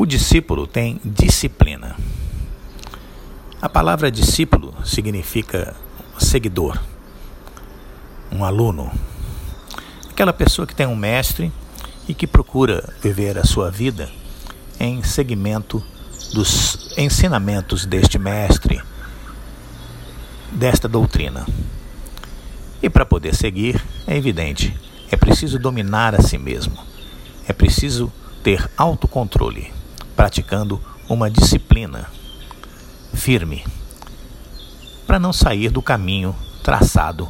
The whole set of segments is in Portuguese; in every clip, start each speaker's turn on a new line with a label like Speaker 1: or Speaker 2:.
Speaker 1: O discípulo tem disciplina. A palavra discípulo significa seguidor, um aluno, aquela pessoa que tem um mestre e que procura viver a sua vida em seguimento dos ensinamentos deste mestre, desta doutrina. E para poder seguir, é evidente, é preciso dominar a si mesmo, é preciso ter autocontrole, praticando uma disciplina firme, para não sair do caminho traçado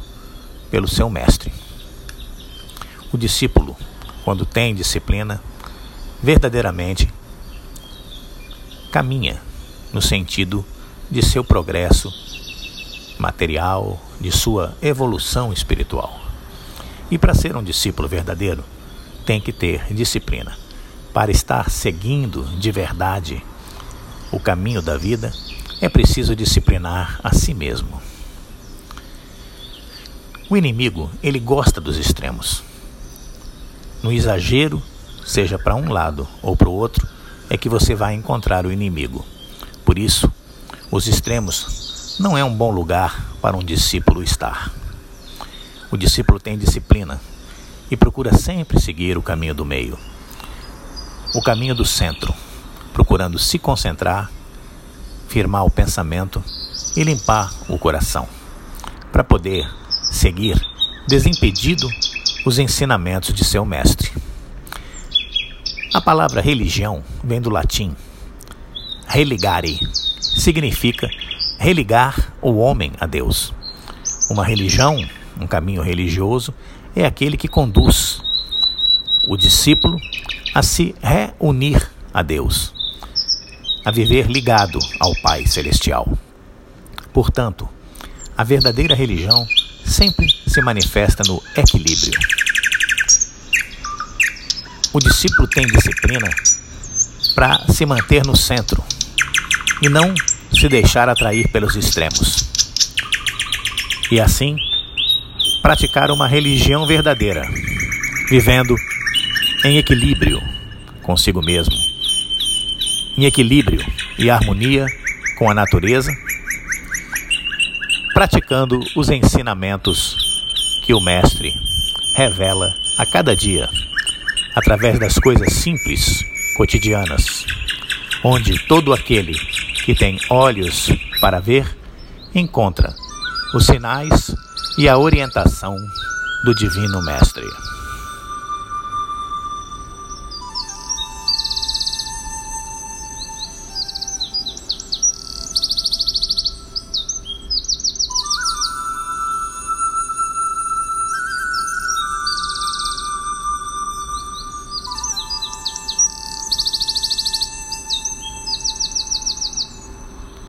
Speaker 1: pelo seu mestre. O discípulo, quando tem disciplina, verdadeiramente caminha no sentido de seu progresso material, de sua evolução espiritual. E para ser um discípulo verdadeiro, tem que ter disciplina. Para estar seguindo de verdade o caminho da vida, é preciso disciplinar a si mesmo. O inimigo, ele gosta dos extremos. No exagero, seja para um lado ou para o outro, é que você vai encontrar o inimigo. Por isso, os extremos não é um bom lugar para um discípulo estar. O discípulo tem disciplina e procura sempre seguir o caminho do meio, o caminho do centro, procurando se concentrar, firmar o pensamento e limpar o coração, para poder seguir desimpedido os ensinamentos de seu mestre. A palavra religião vem do latim religare, significa religar o homem a Deus. Uma religião, um caminho religioso, é aquele que conduz o discípulo a se reunir a Deus, a viver ligado ao Pai Celestial. Portanto, a verdadeira religião sempre se manifesta no equilíbrio. O discípulo tem disciplina para se manter no centro e não se deixar atrair pelos extremos. E assim, praticar uma religião verdadeira, vivendo em equilíbrio consigo mesmo, em equilíbrio e harmonia com a natureza, praticando os ensinamentos que o Mestre revela a cada dia através das coisas simples, cotidianas, onde todo aquele que tem olhos para ver encontra os sinais e a orientação do Divino Mestre.